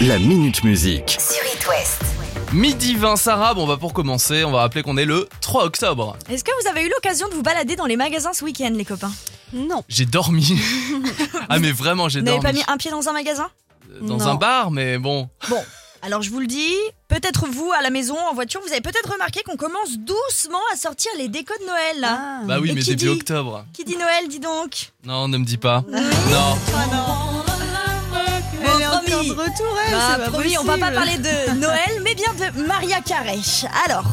La Minute Musique. sur It West. Midi 20 Sarah, bon bah pour commencer, on va rappeler qu'on est le 3 octobre. Est-ce que vous avez eu l'occasion de vous balader dans les magasins ce week-end, les copains? Non. J'ai dormi. ah mais vraiment j'ai Vous n'avez dormi. pas mis un pied dans un magasin? Dans Non. un bar, mais bon. Bon, alors je vous le dis, peut-être vous à la maison, en voiture, vous avez peut-être remarqué qu'on commence doucement à sortir les décos de Noël là. Ah. Bah oui, Et mais qui début dit octobre. Qui dit Noël, dis donc Non, ne me dis pas. Non. Promis. de retour, elle, Bah, promis, on va pas parler de Noël, mais bien de Maria Carey. Alors,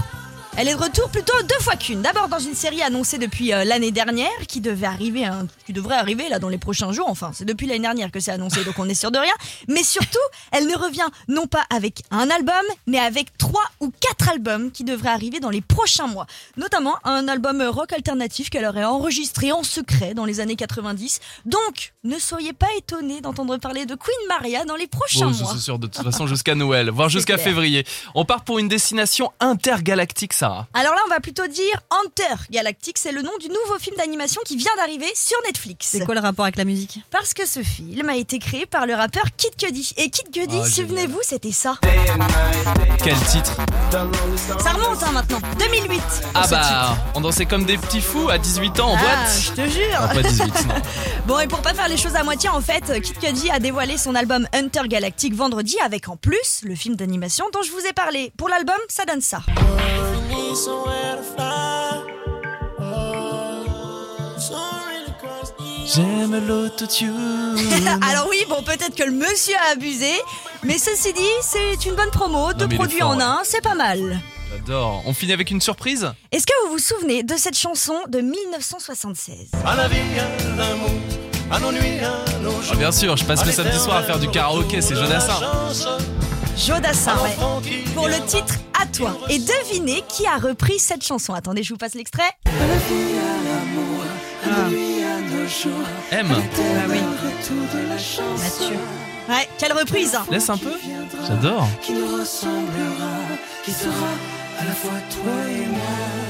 elle est de retour plutôt deux fois qu'une. D'abord dans une série annoncée depuis euh, l'année dernière, qui devait arriver, hein, qui devrait arriver là dans les prochains jours. Enfin, c'est depuis l'année dernière que c'est annoncé, donc on est sûr de rien. Mais surtout, elle ne revient non pas avec un album, mais avec trois ou quatre albums qui devraient arriver dans les prochains mois. Notamment un album rock alternatif qu'elle aurait enregistré en secret dans les années 90. Donc, ne soyez pas étonnés d'entendre parler de Queen Maria dans les prochains Bon, mois. c'est sûr, de toute façon jusqu'à Noël, voire jusqu'à février. On part pour une destination intergalactique, Sarah. Alors là, on va plutôt dire Hunter Galactic, c'est le nom du nouveau film d'animation qui vient d'arriver sur Netflix. C'est quoi le rapport avec la musique? Parce que ce film a été créé par le rappeur Kid Cudi. Et Kid Cudi, Ah, souvenez-vous, c'était ça. Quel titre? Ça remonte hein, maintenant, 2008. Ah bah, on dansait comme des petits fous à 18 ans en Ah, boîte. je te jure. Ah, pas 18, non. Bon, et pour pas faire les choses à moitié, en fait, Kid Cudi a dévoilé son album Hunter Galactic vendredi avec en plus le film d'animation dont je vous ai parlé. Pour l'album, ça donne ça. J'aime l'autotune. Alors oui, bon, peut-être que le monsieur a abusé, mais ceci dit, c'est une bonne promo, deux mais il est produits fort, en ouais. un, c'est pas mal. J'adore. On finit avec une surprise Est-ce que vous vous souvenez de cette chanson de 1976 Ah bien sûr, je passe le samedi soir à faire du karaoké, c'est Jodassin. Jodassin, ouais. Pour le titre À toi. Et devinez qui a repris cette chanson. Attendez, je vous passe l'extrait. M, Ah oui. Mathieu. Ouais, quelle reprise hein. laisse un peu. J'adore.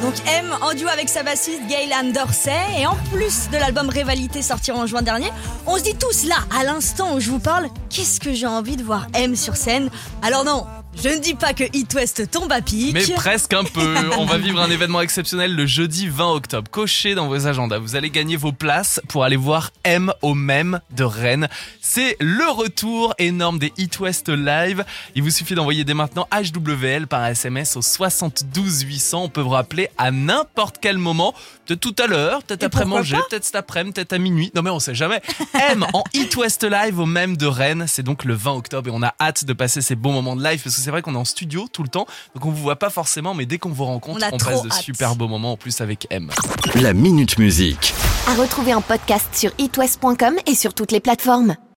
Donc M en duo avec sa bassiste Gaylan Dorsey. Et en plus de l'album Rivalité sorti en juin dernier, on se dit tous là, à l'instant où je vous parle, qu'est-ce que j'ai envie de voir M sur scène? Alors non, je ne dis pas que Hit West tombe à pic. Mais presque un peu. On va vivre un événement exceptionnel le jeudi 20 octobre. Cochez dans vos agendas. Vous allez gagner vos places pour aller voir M au même de Rennes. C'est le retour énorme des Hit West Live. Il vous suffit d'envoyer dès maintenant HWL par SMS au 72 800. On peut vous rappeler à n'importe quel moment. Peut-être tout à l'heure, peut-être après manger, peut-être cet après-midi, peut-être à minuit. Non mais on sait jamais. M en Hit West Live au même de Rennes. C'est donc le 20 octobre et on a hâte de passer ces bons moments de live parce que c'est vrai qu'on est en studio tout le temps. Donc on vous voit pas forcément, mais dès qu'on vous rencontre, On passe de hâte. super beaux moments en plus avec M. La Minute Musique. À retrouver en podcast sur itwest.com et sur toutes les plateformes.